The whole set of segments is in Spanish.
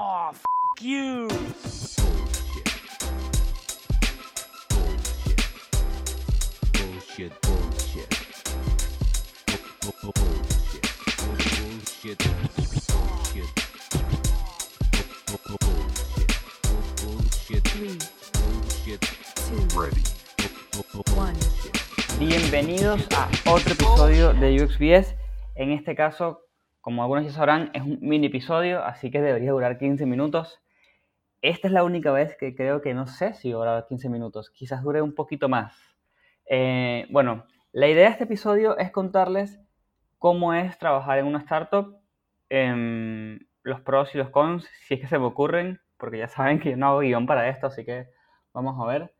Oh, f you. Bullshit, bullshit. Bullshit. Bullshit. Bullshit. Bullshit. Bullshit. Ready. Bienvenidos a otro episodio de UXBS. En este caso, como algunos ya sabrán, es un mini episodio, así que debería durar 15 minutos. Esta es la única vez que creo que no sé si durará 15 minutos, quizás dure un poquito más. Eh, bueno, la idea de este episodio es contarles cómo es trabajar en una startup, em, los pros y los cons, si es que se me ocurren, porque ya saben que no hago guion para esto, así que vamos a ver.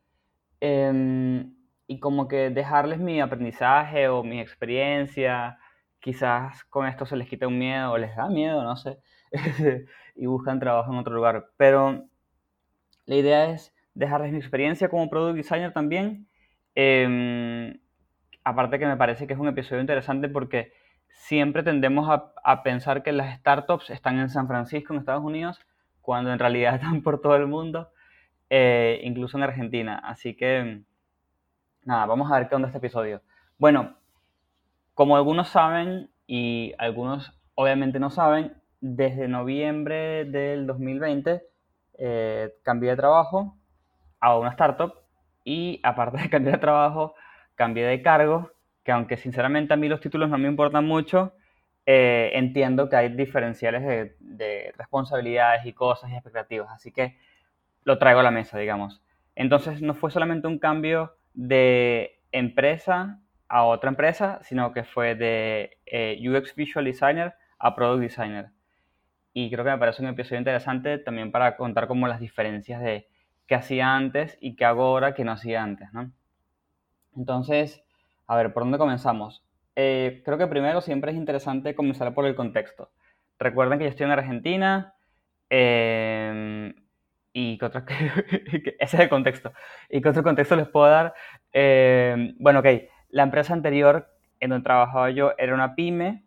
Em, y como que dejarles mi aprendizaje o mi experiencia, quizás con esto se les quita un miedo o les da miedo, no sé, y buscan trabajo en otro lugar. Pero la idea es dejarles mi experiencia como product designer también. Em, aparte que me parece que es un episodio interesante porque siempre tendemos a, pensar que las startups están en San Francisco, en Estados Unidos, cuando en realidad están por todo el mundo, eh, incluso en Argentina. Así que, nada, vamos a ver qué onda este episodio. Bueno, como algunos saben y algunos obviamente no saben, desde noviembre del 2020 eh, cambié de trabajo a una startup y aparte de cambiar de trabajo, cambié de cargo, que aunque sinceramente a mí los títulos no me importan mucho, eh, entiendo que hay diferenciales de, de, responsabilidades y cosas y expectativas, así que lo traigo a la mesa, digamos. Entonces no fue solamente un cambio de empresa a otra empresa, sino que fue de eh, UX Visual Designer a Product Designer. Y creo que me parece un episodio interesante también para contar como las diferencias de qué hacía antes y qué hago ahora que no hacía antes, ¿no? Entonces, a ver, ¿por dónde comenzamos? Eh, creo que primero siempre es interesante comenzar por el contexto. Recuerden que yo estoy en Argentina eh, y que otro, ese es el contexto. ¿Y qué otro contexto les puedo dar? bueno, ok la empresa anterior en donde trabajaba yo era una pyme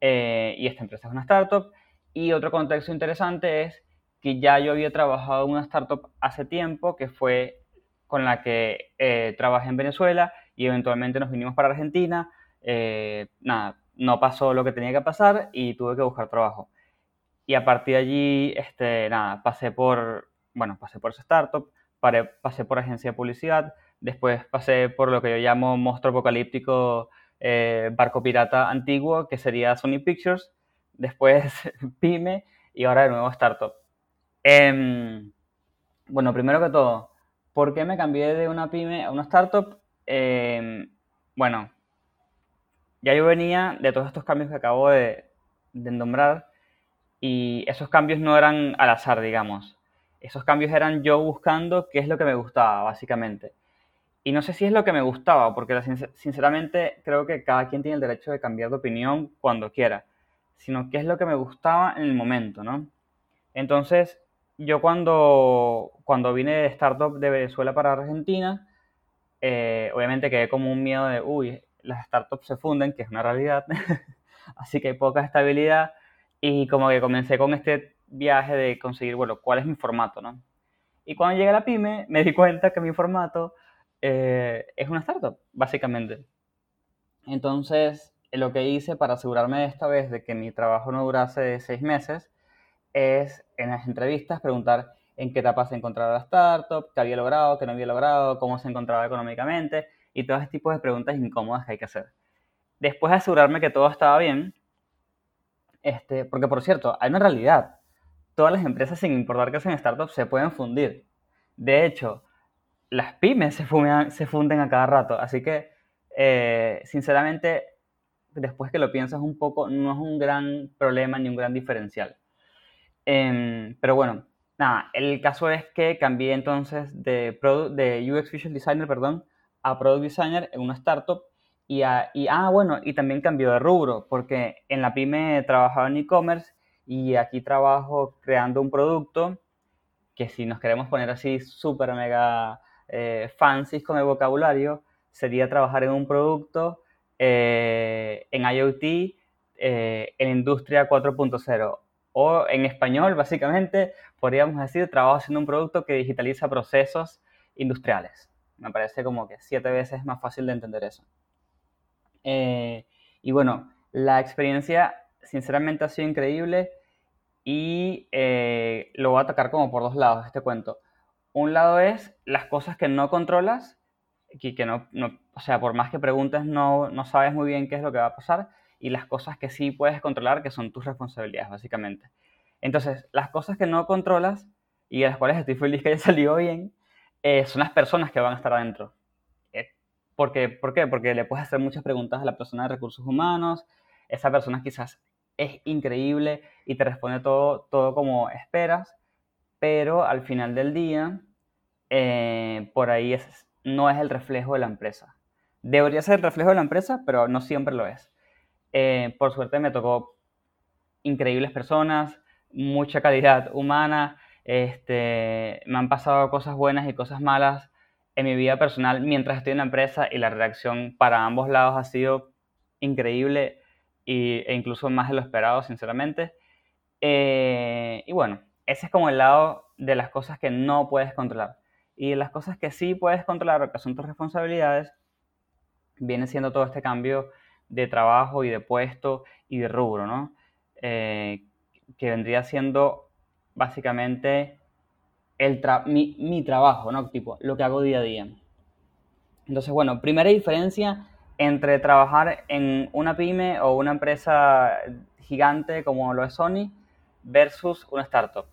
eh, y esta empresa es una startup. Y otro contexto interesante es que ya yo había trabajado en una startup hace tiempo, que fue con la que eh, trabajé en Venezuela y eventualmente nos vinimos para Argentina. Eh, nada, no pasó lo que tenía que pasar y tuve que buscar trabajo. Y a partir de allí, este, nada, pasé por, bueno, pasé por esa startup, pasé por agencia de publicidad, Después pasé por lo que yo llamo monstruo apocalíptico eh, barco pirata antiguo, que sería Sony Pictures. Después Pyme y ahora de nuevo Startup. Em, bueno, primero que todo, ¿por qué me cambié de una pyme a una startup? Em, bueno, ya yo venía de todos estos cambios que acabo de, de nombrar y esos cambios no eran al azar, digamos. Esos cambios eran yo buscando qué es lo que me gustaba, básicamente. Y no sé si es lo que me gustaba, porque sinceramente creo que cada quien tiene el derecho de cambiar de opinión cuando quiera, sino que es lo que me gustaba en el momento, ¿no? Entonces, yo cuando, cuando vine de startup de Venezuela para Argentina, eh, obviamente quedé como un miedo de, uy, las startups se funden, que es una realidad, así que hay poca estabilidad, y como que comencé con este viaje de conseguir, bueno, cuál es mi formato, ¿no? Y cuando llegué a la pyme, me di cuenta que mi formato eh, es una startup, básicamente. Entonces, lo que hice para asegurarme esta vez de que mi trabajo no durase seis meses es en las entrevistas preguntar en qué etapa se encontraba la startup, qué había logrado, qué no había logrado, cómo se encontraba económicamente y todo ese tipo de preguntas incómodas que hay que hacer. Después de asegurarme que todo estaba bien, este, porque por cierto, hay una realidad. Todas las empresas, sin importar que sean startups, se pueden fundir. De hecho, las pymes se, funden a cada rato. Así que, eh, sinceramente, después que lo piensas un poco, no es un gran problema ni un gran diferencial. Em, pero bueno, nada, el caso es que cambié entonces de, de UX Visual Designer, perdón, a Product Designer en una startup. Y, y, ah, bueno, y también cambió de rubro, porque en la pyme trabajaba en e-commerce y aquí trabajo creando un producto que si nos queremos poner así súper mega eh, con el vocabulario sería trabajar en un producto eh, en IoT eh, en industria 4.0 O en español, básicamente, podríamos decir, trabajo haciendo un producto que digitaliza procesos industriales. Me parece como que siete veces más fácil de entender eso. Eh, y bueno, la experiencia sinceramente ha sido increíble y lo voy a atacar como por dos lados este cuento. Un lado es las cosas que no controlas, y que no, o sea, por más que preguntes no, no sabes muy bien qué es lo que va a pasar, y las cosas que sí puedes controlar, que son tus responsabilidades, básicamente. Entonces, las cosas que no controlas y de las cuales estoy feliz que haya salido bien, eh, son las personas que van a estar adentro. Eh, porque, ¿Por qué? Porque le puedes hacer muchas preguntas a la persona de recursos humanos, esa persona quizás es increíble y te responde todo, todo como esperas, pero al final del día, eh, por ahí no es el reflejo de la empresa. Debería ser el reflejo de la empresa, pero no siempre lo es. Eh, por suerte me tocó increíbles personas, mucha calidad humana, este, me han pasado cosas buenas y cosas malas en mi vida personal mientras estoy en la empresa y la reacción para ambos lados ha sido increíble e incluso más de lo esperado, sinceramente. Eh, y bueno, ese es como el lado de las cosas que no puedes controlar. Y las cosas que sí puedes controlar, que son tus responsabilidades, viene siendo todo este cambio de trabajo y de puesto y de rubro, ¿no? Eh, que vendría siendo básicamente el mi, mi, trabajo, ¿no? Tipo, lo que hago día a día. Entonces, bueno, primera diferencia entre trabajar en una pyme o una empresa gigante como lo es Sony versus una startup.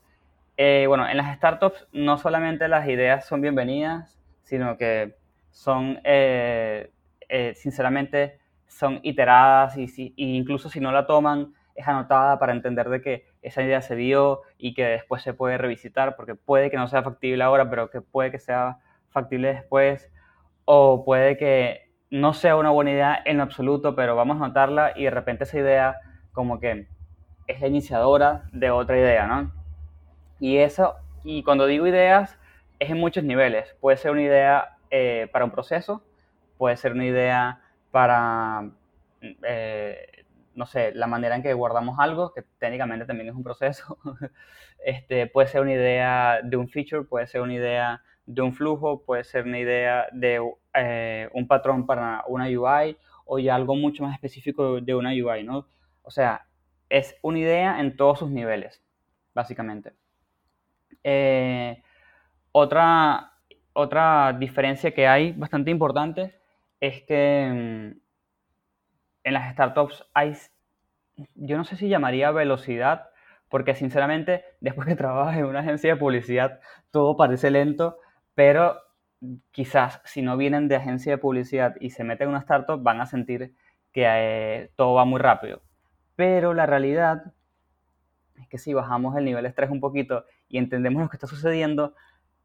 Eh, bueno, en las startups no solamente las ideas son bienvenidas, sino que son, eh, eh, sinceramente, son iteradas y, incluso si no la toman, es anotada para entender de que esa idea se dio y que después se puede revisitar, porque puede que no sea factible ahora, pero que puede que sea factible después, o puede que no sea una buena idea en absoluto, pero vamos a notarla y de repente esa idea como que es la iniciadora de otra idea, ¿no? Y eso, y cuando digo ideas, es en muchos niveles. Puede ser una idea eh, para un proceso, puede ser una idea para, eh, no sé, la manera en que guardamos algo, que técnicamente también es un proceso. este, puede ser una idea de un feature, puede ser una idea de un flujo, puede ser una idea de eh, un patrón para una UI o ya algo mucho más específico de una UI, ¿no? O sea, es una idea en todos sus niveles, básicamente. Eh, otra, otra diferencia que hay bastante importante es que mm, en las startups hay, yo no sé si llamaría velocidad, porque sinceramente, después que trabajas en una agencia de publicidad, todo parece lento, pero quizás si no vienen de agencia de publicidad y se meten en una startup, van a sentir que eh, todo va muy rápido. Pero la realidad es que si bajamos el nivel estrés un poquito y entendemos lo que está sucediendo,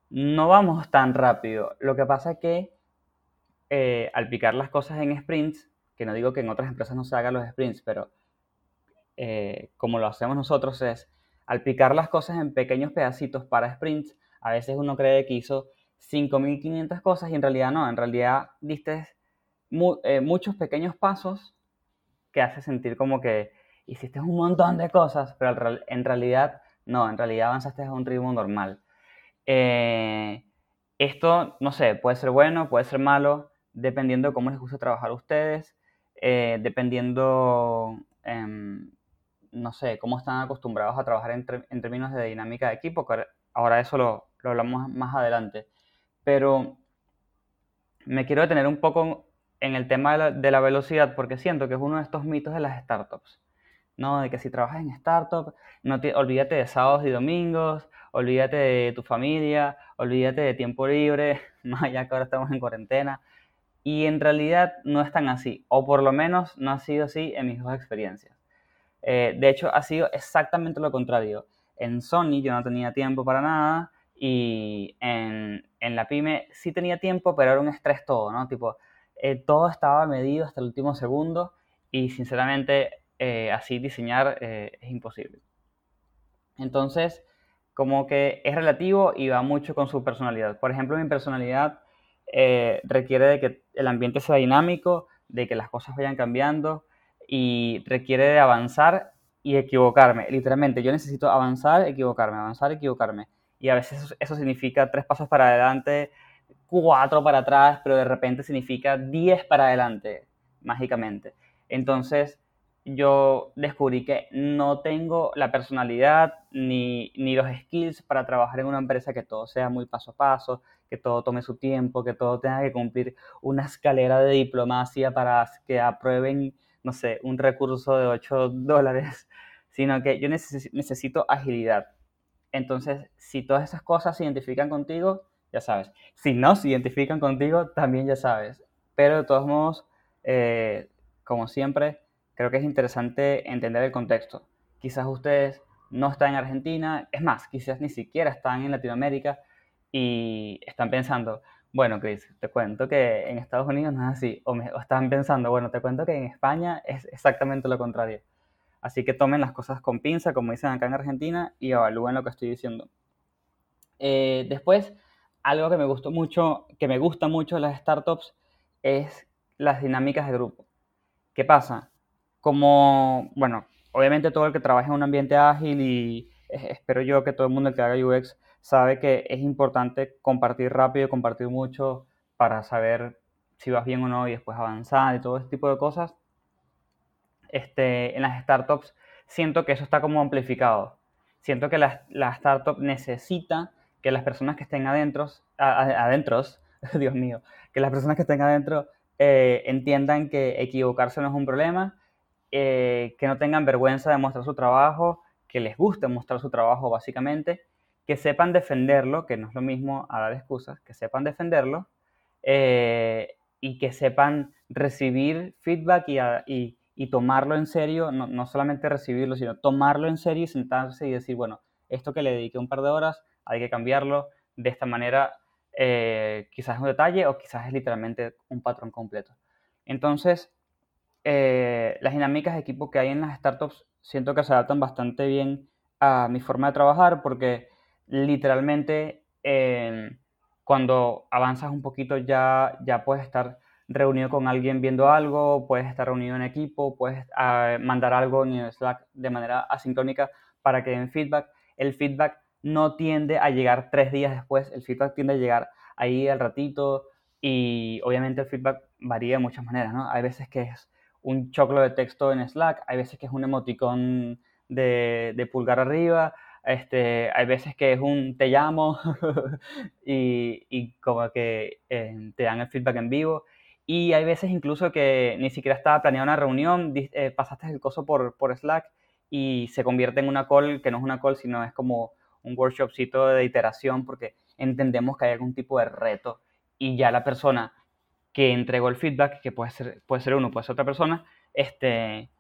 no vamos tan rápido. Lo que pasa es que eh, al picar las cosas en sprints, que no digo que en otras empresas no se hagan los sprints, pero eh, como lo hacemos nosotros es, al picar las cosas en pequeños pedacitos para sprints, a veces uno cree que hizo 5.500 cosas y en realidad no, en realidad diste eh, muchos pequeños pasos que hace sentir como que hiciste un montón de cosas, pero en realidad no, en realidad avanzaste a un ritmo normal. Eh, esto, no sé, puede ser bueno, puede ser malo, dependiendo de cómo les gusta trabajar a ustedes, eh, dependiendo, em, no sé, cómo están acostumbrados a trabajar en, términos de dinámica de equipo, que ahora eso lo, lo hablamos más adelante. Pero me quiero detener un poco en el tema de la, velocidad porque siento que es uno de estos mitos de las startups. ¿No? De que si trabajas en startup, no te, olvídate de sábados y domingos, olvídate de tu familia, olvídate de tiempo libre, más allá que ahora estamos en cuarentena. Y en realidad no es tan así, o por lo menos no ha sido así en mis dos experiencias. Eh, de hecho, ha sido exactamente lo contrario. En Sony yo no tenía tiempo para nada, y en, en, la pyme sí tenía tiempo, pero era un estrés todo, ¿no? Tipo, eh, todo estaba medido hasta el último segundo y sinceramente eh, así diseñar eh, es imposible. Entonces, como que es relativo y va mucho con su personalidad. Por ejemplo, mi personalidad requiere de que el ambiente sea dinámico, de que las cosas vayan cambiando y requiere de avanzar y equivocarme. Literalmente, yo necesito avanzar, equivocarme, avanzar, equivocarme. Y a veces eso, eso significa tres pasos para adelante, cuatro para atrás, pero de repente significa diez para adelante, mágicamente. Entonces, yo descubrí que no tengo la personalidad ni, ni, los skills para trabajar en una empresa que todo sea muy paso a paso, que todo tome su tiempo, que todo tenga que cumplir una escalera de diplomacia para que aprueben, no sé, un recurso de 8 dólares, sino que yo necesito agilidad. Entonces, si todas esas cosas se identifican contigo, ya sabes. Si no se identifican contigo, también ya sabes. Pero de todos modos, eh, como siempre, creo que es interesante entender el contexto. Quizás ustedes no están en Argentina, es más, quizás ni siquiera están en Latinoamérica y están pensando, bueno, Chris, te cuento que en Estados Unidos no es así. O, están pensando, bueno, te cuento que en España es exactamente lo contrario. Así que tomen las cosas con pinza, como dicen acá en Argentina, y evalúen lo que estoy diciendo. Eh, después, algo que me gustó mucho, que me gusta mucho de las startups es las dinámicas de grupo. ¿Qué pasa? Como, bueno, obviamente todo el que trabaja en un ambiente ágil y espero yo que todo el mundo que haga UX sabe que es importante compartir rápido, compartir mucho para saber si vas bien o no y después avanzar y todo ese tipo de cosas. Este, en las startups siento que eso está como amplificado. Siento que la, la startup necesita que las personas que estén adentro, adentro, Dios mío, que las personas que estén adentro eh, entiendan que equivocarse no es un problema, eh, que no tengan vergüenza de mostrar su trabajo, que les guste mostrar su trabajo básicamente, que sepan defenderlo, que no es lo mismo a dar excusas, que sepan defenderlo eh, y que sepan recibir feedback y, tomarlo en serio, no, no, solamente recibirlo, sino tomarlo en serio y sentarse y decir, bueno, esto que le dediqué un par de horas, hay que cambiarlo de esta manera, eh, quizás es un detalle o quizás es literalmente un patrón completo. Entonces, eh, las dinámicas de equipo que hay en las startups siento que se adaptan bastante bien a mi forma de trabajar porque literalmente cuando avanzas un poquito ya, ya puedes estar reunido con alguien viendo algo, puedes estar reunido en equipo, puedes ah, mandar algo en Slack de manera asincrónica para que den feedback. El feedback no tiende a llegar tres días después, el feedback tiende a llegar ahí al ratito y obviamente el feedback varía de muchas maneras, ¿no? Hay veces que es un choclo de texto en Slack, hay veces que es un emoticón de, pulgar arriba, este, hay veces que es un te llamo y, como que eh, te dan el feedback en vivo. Y hay veces incluso que ni siquiera estaba planeada una reunión, eh, pasaste el coso por, por Slack y se convierte en una call que no es una call, sino es como un workshopcito de iteración porque entendemos que hay algún tipo de reto y ya la persona que entregó el feedback, que puede ser, puede ser uno, puede ser otra persona, este,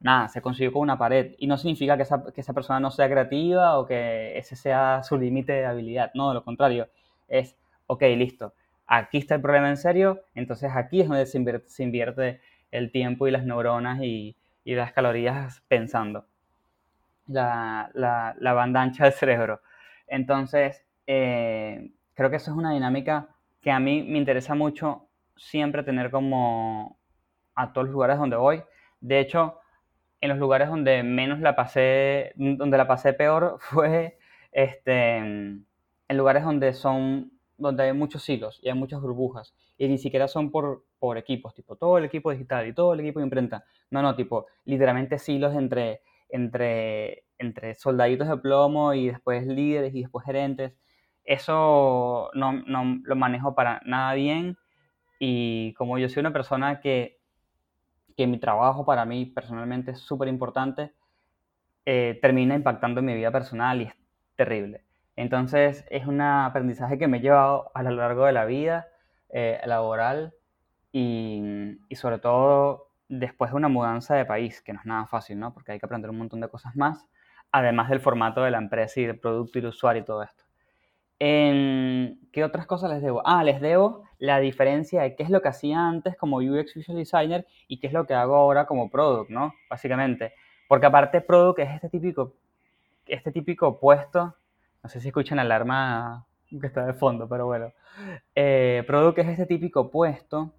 nada, se consiguió con una pared. Y no significa que esa, que esa persona no sea creativa o que ese sea su límite de habilidad. No, lo contrario. Es, ok, listo. Aquí está el problema en serio, entonces aquí es donde se invierte, se invierte el tiempo y las neuronas y, y las calorías pensando la, la, banda ancha del cerebro. Entonces, eh, creo que eso es una dinámica que a mí me interesa mucho siempre tener como a todos los lugares donde voy. De hecho, en los lugares donde menos la pasé, donde la pasé peor fue este, en lugares donde son, donde hay muchos hilos y hay muchas burbujas y ni siquiera son por, por equipos, tipo todo el equipo digital y todo el equipo de imprenta. No, no, tipo literalmente silos entre entre, entre soldaditos de plomo y después líderes y después gerentes. Eso no, no lo manejo para nada bien y como yo soy una persona que, que mi trabajo para mí personalmente es súper importante, eh, termina impactando en mi vida personal y es terrible. Entonces es un aprendizaje que me he llevado a lo largo de la vida eh, laboral y, y, sobre todo después de una mudanza de país, que no es nada fácil, ¿no? Porque hay que aprender un montón de cosas más, además del formato de la empresa y del producto y del usuario y todo esto. ¿Qué otras cosas les debo? Ah, les debo la diferencia de qué es lo que hacía antes como UX Visual Designer y qué es lo que hago ahora como Product, ¿no? Básicamente. Porque aparte Product es este típico, este típico puesto, no sé si escuchan la alarma que está de fondo, pero bueno. Eh, product es este típico puesto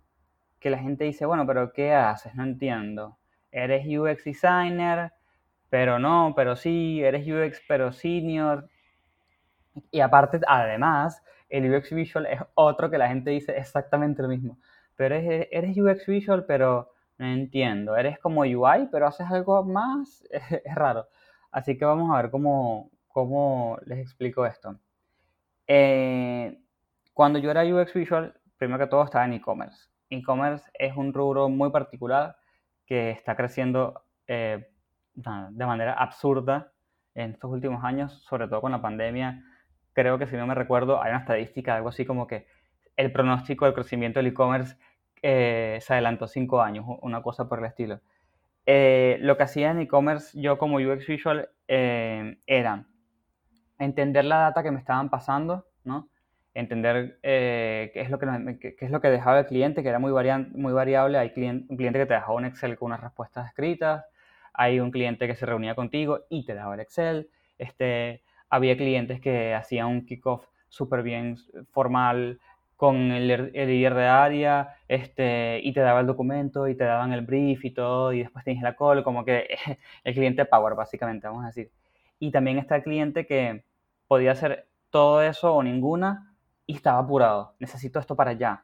que la gente dice, bueno, pero ¿qué haces? No entiendo. Eres UX designer, pero no, pero sí, eres UX, pero senior. Y aparte, además, el UX Visual es otro que la gente dice exactamente lo mismo. Pero eres, UX Visual, pero no entiendo. Eres como UI, pero haces algo más. Es, raro. Así que vamos a ver cómo, cómo les explico esto. Eh, cuando yo era UX Visual, primero que todo estaba en e-commerce. E-commerce es un rubro muy particular que está creciendo eh, de manera absurda en estos últimos años, sobre todo con la pandemia. Creo que si no me recuerdo, hay una estadística, algo así como que el pronóstico del crecimiento del e-commerce eh, se adelantó cinco años, una cosa por el estilo. Eh, lo que hacía en e-commerce yo como UX Visual eh, era entender la data que me estaban pasando, ¿no? entender qué, es lo que, qué, es lo que dejaba el cliente, que era muy, muy variable. Hay un cliente que te dejaba un Excel con unas respuestas escritas, hay un cliente que se reunía contigo y te daba el Excel. Este, había clientes que hacían un kickoff súper bien formal con el, el, líder de área este, y te daba el documento y te daban el brief y todo y después tenías la call, como que el cliente Power básicamente, vamos a decir. Y también está el cliente que podía hacer todo eso o ninguna y estaba apurado, necesito esto para allá.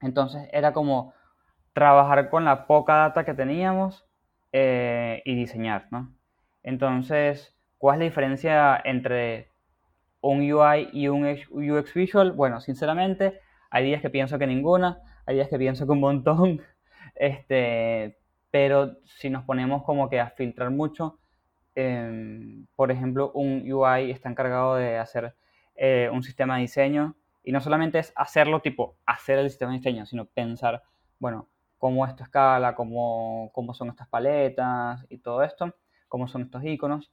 Entonces era como trabajar con la poca data que teníamos eh, y diseñar, ¿no? Entonces, ¿cuál es la diferencia entre un UI y un UX Visual? Bueno, sinceramente, hay días que pienso que ninguna, hay días que pienso que un montón, este, pero si nos ponemos como que a filtrar mucho, em, por ejemplo, un UI está encargado de hacer eh, un sistema de diseño y no solamente es hacerlo tipo hacer el sistema de diseño, sino pensar, bueno, cómo esto escala, cómo, cómo son estas paletas y todo esto, cómo son estos iconos.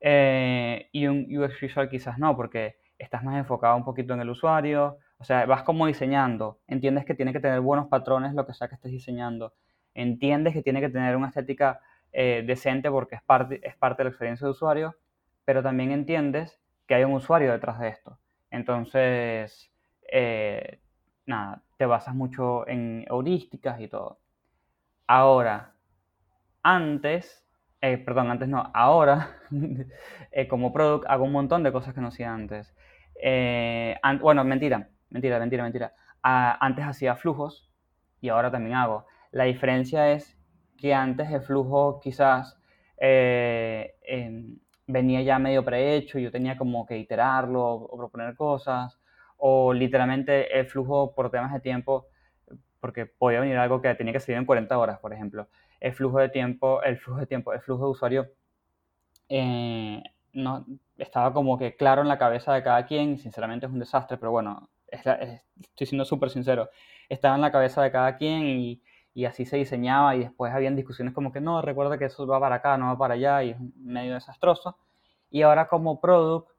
Eh, y un UX Visual quizás no, porque estás más enfocado un poquito en el usuario, o sea, vas como diseñando, entiendes que tiene que tener buenos patrones lo que sea que estés diseñando, entiendes que tiene que tener una estética eh, decente porque es parte, es parte de la experiencia de usuario, pero también entiendes que hay un usuario detrás de esto. Entonces, eh, nada, te basas mucho en heurísticas y todo. Ahora, antes, eh, perdón, antes no, ahora, eh, como product hago un montón de cosas que no hacía antes. Eh, bueno, mentira, mentira, mentira, mentira. antes hacía flujos y ahora también hago. La diferencia es que antes el flujo quizás venía ya medio prehecho y yo tenía como que iterarlo o proponer cosas o literalmente el flujo por temas de tiempo, porque podía venir algo que tenía que seguir en 40 horas, por ejemplo. El flujo de tiempo, el flujo de tiempo, el flujo de usuario eh, no, estaba como que claro en la cabeza de cada quien, sinceramente es un desastre, pero bueno, estoy siendo súper sincero, estaba en la cabeza de cada quien y, y, así se diseñaba y después habían discusiones como que no, recuerda que eso va para acá, no va para allá y es medio desastroso. Y ahora como product,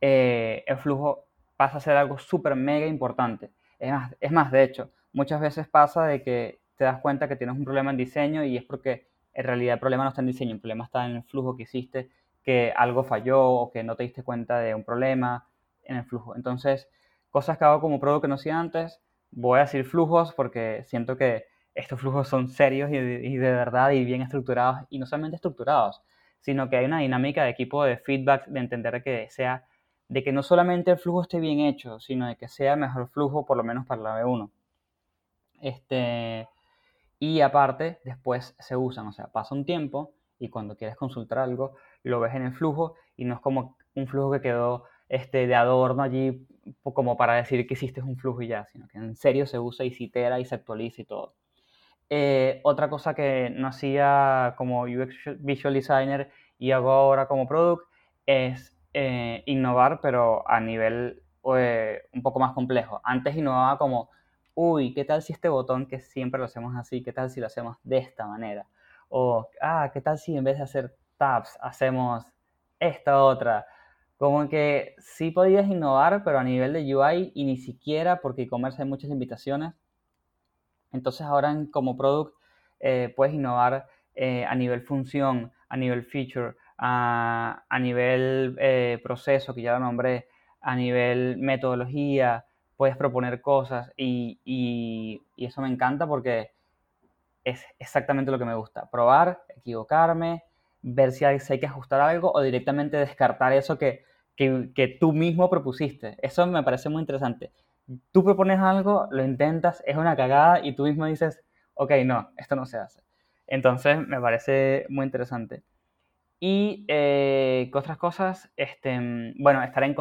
eh, el flujo pasa a ser algo súper mega importante. Es más, es más, de hecho, muchas veces pasa de que te das cuenta que tienes un problema en diseño y es porque en realidad el problema no está en diseño, el problema está en el flujo que hiciste, que algo falló o que no te diste cuenta de un problema en el flujo. Entonces, cosas que hago como producto que no hacía antes, voy a decir flujos porque siento que estos flujos son serios y de, verdad y bien estructurados y no solamente estructurados, sino que hay una dinámica de equipo de feedback, de entender que sea de que no solamente el flujo esté bien hecho, sino de que sea mejor flujo por lo menos para la B1. Este, y aparte, después se usan, o sea, pasa un tiempo y cuando quieres consultar algo, lo ves en el flujo y no es como un flujo que quedó este, de adorno allí como para decir que hiciste un flujo y ya, sino que en serio se usa y se itera y se actualiza y todo. Eh, otra cosa que no hacía como UX Visual Designer y hago ahora como Product es eh, innovar, pero a nivel eh, un poco más complejo. Antes innovaba como, uy, ¿qué tal si este botón que siempre lo hacemos así, qué tal si lo hacemos de esta manera? O, ah, ¿qué tal si en vez de hacer tabs hacemos esta otra? Como que sí podías innovar, pero a nivel de UI y ni siquiera porque e-commerce hay muchas limitaciones. Entonces ahora como product eh, puedes innovar a nivel función, a nivel feature, a, nivel eh, proceso, que ya lo nombré, a nivel metodología, puedes proponer cosas y, eso me encanta porque es exactamente lo que me gusta. Probar, equivocarme, ver si hay, si hay que ajustar algo o directamente descartar eso que, que, que tú mismo propusiste. Eso me parece muy interesante. Tú propones algo, lo intentas, es una cagada y tú mismo dices, ok, no, esto no se hace. Entonces me parece muy interesante. Y eh, ¿qué otras cosas, este, bueno, estar en,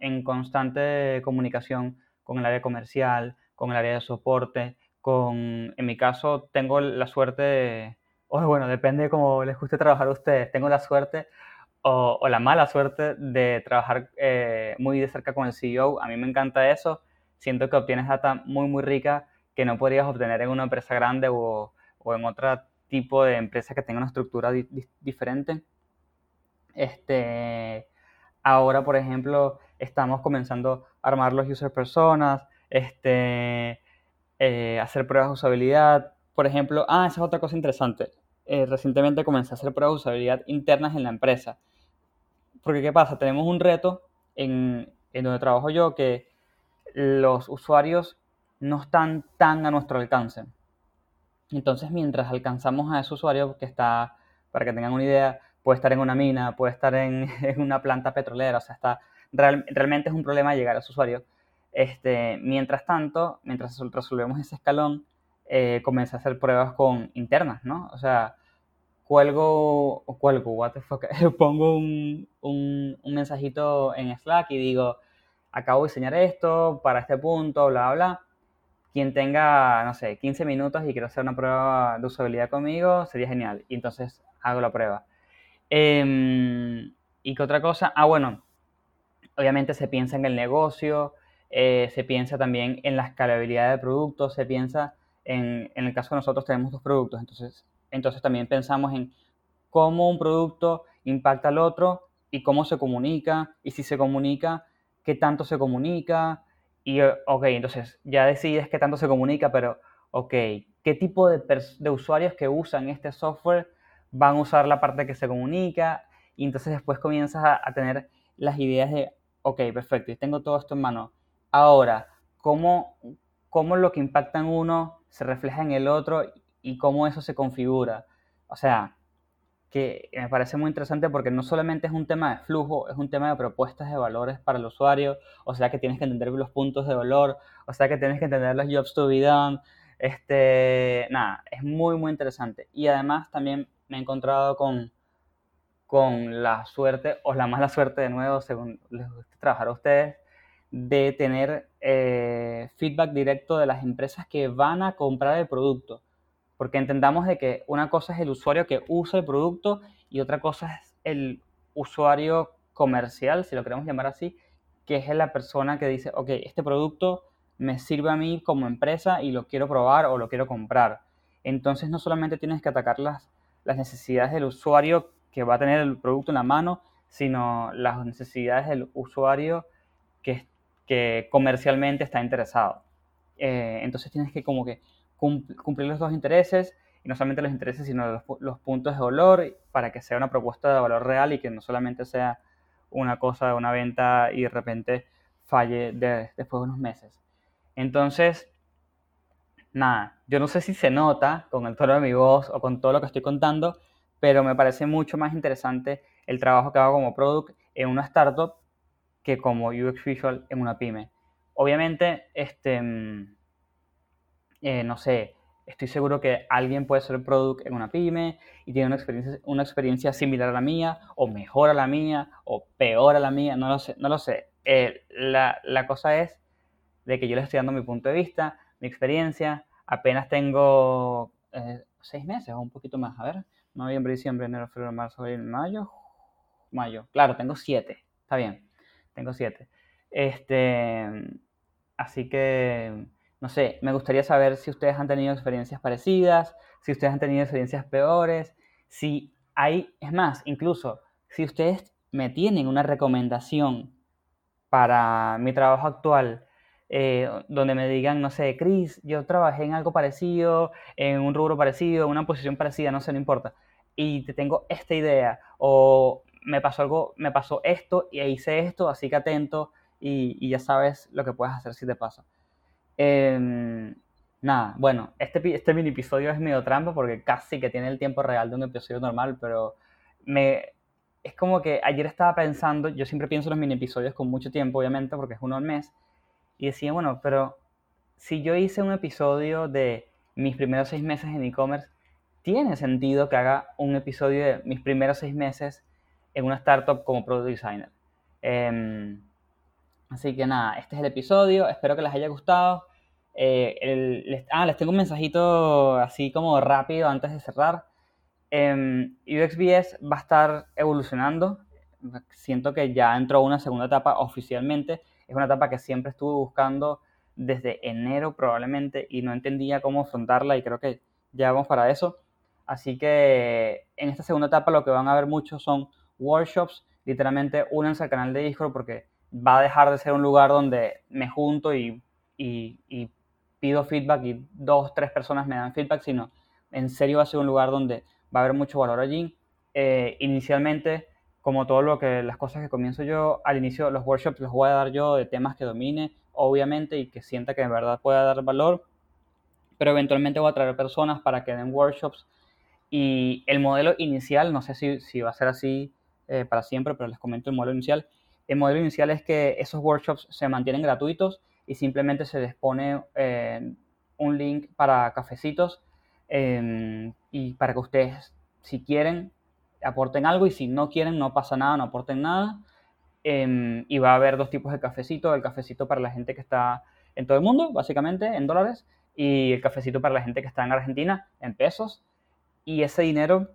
en constante comunicación con el área comercial, con el área de soporte, con, en mi caso, tengo la suerte de, o bueno, depende de cómo les guste trabajar a ustedes, tengo la suerte o, la mala suerte de trabajar eh, muy de cerca con el CEO. A mí me encanta eso, siento que obtienes data muy, muy rica que no podrías obtener en una empresa grande o, o en otro tipo de empresa que tenga una estructura di- di- diferente. Este, ahora, por ejemplo, estamos comenzando a armar los user personas, este, eh, hacer pruebas de usabilidad. Por ejemplo, ah, esa es otra cosa interesante. Eh, recientemente comencé a hacer pruebas de usabilidad internas en la empresa. Porque, ¿qué pasa? Tenemos un reto en, en donde trabajo yo que los usuarios no están tan a nuestro alcance. Entonces, mientras alcanzamos a ese usuario que está, para que tengan una idea, puede estar en una mina, puede estar en, en una planta petrolera, o sea, está, real- realmente es un problema llegar a ese usuario. Este, mientras tanto, mientras resol- resolvemos ese escalón, eh, comencé a hacer pruebas con internas, ¿no? O sea, cuelgo, o cuelgo, what the fuck, pongo un, un, mensajito en Slack y digo, acabo de diseñar esto para este punto, bla, bla, bla. Quien tenga, no sé, 15 minutos y quiera hacer una prueba de usabilidad conmigo, sería genial. Y entonces hago la prueba. Em, ¿y qué otra cosa? Ah, bueno, obviamente se piensa en el negocio, eh, se piensa también en la escalabilidad del producto, se piensa en, en el caso de nosotros tenemos dos productos, entonces, entonces también pensamos en cómo un producto impacta al otro y cómo se comunica, y si se comunica, qué tanto se comunica, y eh, ok, entonces ya decides qué tanto se comunica, pero ok, qué tipo de, de usuarios que usan este software van a usar la parte que se comunica, y entonces después comienzas a tener las ideas de, ok, perfecto, y tengo todo esto en mano. Ahora, ¿cómo, cómo lo que impacta en uno se refleja en el otro y cómo eso se configura? O sea, que me parece muy interesante porque no solamente es un tema de flujo, es un tema de propuestas de valores para el usuario, o sea que tienes que entender los puntos de valor, o sea que tienes que entender los jobs to be done, este, nada, es muy, muy interesante. Y además también me he encontrado con, con la suerte, o la mala suerte de nuevo, según les guste trabajar a ustedes, de tener eh, feedback directo de las empresas que van a comprar el producto. Porque entendamos de que una cosa es el usuario que usa el producto y otra cosa es el usuario comercial, si lo queremos llamar así, que es la persona que dice, ok, este producto me sirve a mí como empresa y lo quiero probar o lo quiero comprar. Entonces no solamente tienes que atacar las, las necesidades del usuario que va a tener el producto en la mano, sino las necesidades del usuario que, que comercialmente está interesado. Eh, entonces tienes que como que cum- cumplir los dos intereses, y no solamente los intereses, sino los, pu- los puntos de valor, para que sea una propuesta de valor real y que no solamente sea una cosa de una venta y de repente falle de- después de unos meses. Entonces, nada, yo no sé si se nota con el tono de mi voz o con todo lo que estoy contando, pero me parece mucho más interesante el trabajo que hago como product en una startup que como UX Visual en una pyme. Obviamente, este, mm, eh, no sé, estoy seguro que alguien puede ser product en una pyme y tiene una experiencia, una experiencia similar a la mía, o mejor a la mía, o peor a la mía, no lo sé. No lo sé. Eh, la, la cosa es de que yo les estoy dando mi punto de vista, mi experiencia. Apenas tengo eh, seis meses o un poquito más. A ver, noviembre, diciembre, enero, febrero, marzo, abril, mayo. Mayo. Claro, tengo siete. Está bien. Tengo siete. Este, así que, no sé, me gustaría saber si ustedes han tenido experiencias parecidas, si ustedes han tenido experiencias peores, si hay, es más, incluso, si ustedes me tienen una recomendación para mi trabajo actual, eh, donde me digan, no sé, Chris, yo trabajé en algo parecido, en un rubro parecido, en una posición parecida, no sé, no importa, y te tengo esta idea, o me pasó algo, me pasó esto y hice esto, así que atento y, y ya sabes lo que puedes hacer si te pasa. Em, nada, bueno, este, este mini episodio es medio trampa porque casi que tiene el tiempo real de un episodio normal, pero me, es como que ayer estaba pensando, yo siempre pienso en los mini episodios con mucho tiempo, obviamente, porque es uno al mes, y decía, bueno, pero si yo hice un episodio de mis primeros seis meses en e-commerce, tiene sentido que haga un episodio de mis primeros seis meses en una startup como product designer. Em, así que nada, este es el episodio, espero que les haya gustado. Eh, les, ah, les tengo un mensajito así como rápido antes de cerrar. Eh, UXBS va a estar evolucionando. Siento que ya entró una segunda etapa oficialmente. Es una etapa que siempre estuve buscando desde enero probablemente y no entendía cómo afrontarla y creo que ya vamos para eso. Así que en esta segunda etapa lo que van a ver mucho son workshops. Literalmente únanse al canal de Discord porque va a dejar de ser un lugar donde me junto y, y pido feedback y dos, tres personas me dan feedback, sino en serio va a ser un lugar donde va a haber mucho valor allí. Eh, inicialmente, como todo lo que las cosas que comienzo yo, al inicio los workshops los voy a dar yo de temas que domine, obviamente, y que sienta que en verdad pueda dar valor, pero eventualmente voy a traer personas para que den workshops. Y el modelo inicial, no sé si, si va a ser así eh, para siempre, pero les comento el modelo inicial. El modelo inicial es que esos workshops se mantienen gratuitos y simplemente se les pone eh, un link para cafecitos Em, y para que ustedes, si quieren, aporten algo y si no quieren, no pasa nada, no aporten nada. Em, y va a haber dos tipos de cafecito, el cafecito para la gente que está en todo el mundo, básicamente, en dólares, y el cafecito para la gente que está en Argentina, en pesos. Y ese dinero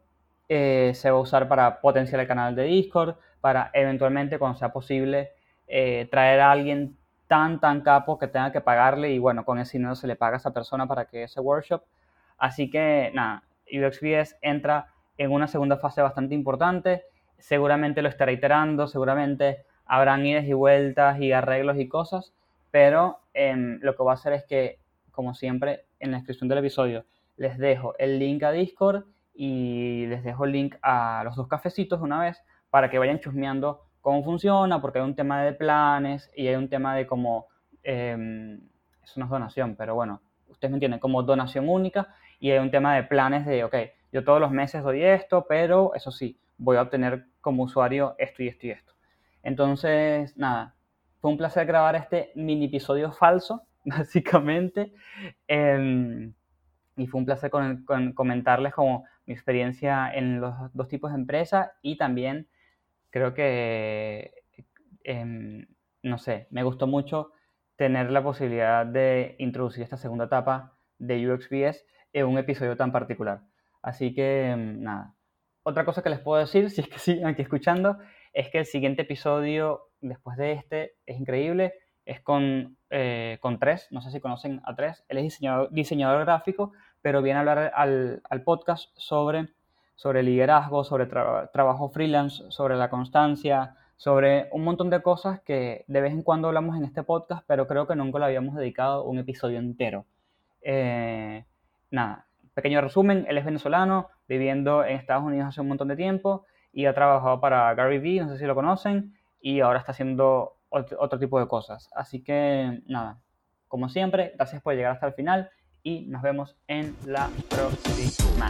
eh, se va a usar para potenciar el canal de Discord, para eventualmente, cuando sea posible, eh, traer a alguien tan, tan capo que tenga que pagarle y bueno, con ese dinero se le paga a esa persona para que ese workshop Así que nada, UXBS entra en una segunda fase bastante importante. Seguramente lo estará iterando, seguramente habrán idas y vueltas y arreglos y cosas, pero em, lo que voy a hacer es que, como siempre, en la descripción del episodio les dejo el link a Discord y les dejo el link a los dos cafecitos una vez para que vayan chusmeando cómo funciona, porque hay un tema de planes y hay un tema de cómo, eh, eso no es donación, pero bueno, ustedes me entienden, como donación única y hay un tema de planes de, ok, yo todos los meses doy esto, pero eso sí, voy a obtener como usuario esto y esto y esto. Entonces, nada, fue un placer grabar este mini episodio falso, básicamente. Em, y fue un placer comentarles como mi experiencia en los dos tipos de empresas y también creo que, em, no sé, me gustó mucho tener la posibilidad de introducir esta segunda etapa de UXBS en un episodio tan particular. Así que, mm, nada. Otra cosa que les puedo decir, si es que siguen aquí escuchando, es que el siguiente episodio, después de este, es increíble. Es con, eh, con Tres, no sé si conocen a Tres. Él es diseñador, gráfico, pero viene a hablar al, al podcast sobre, sobre liderazgo, sobre trabajo freelance, sobre la constancia, sobre un montón de cosas que de vez en cuando hablamos en este podcast, pero creo que nunca le habíamos dedicado un episodio entero. Eh, nada, pequeño resumen, él es venezolano, viviendo en Estados Unidos hace un montón de tiempo y ha trabajado para Gary Vee, no sé si lo conocen, y ahora está haciendo otro, tipo de cosas. Así que nada, como siempre, gracias por llegar hasta el final y nos vemos en la próxima.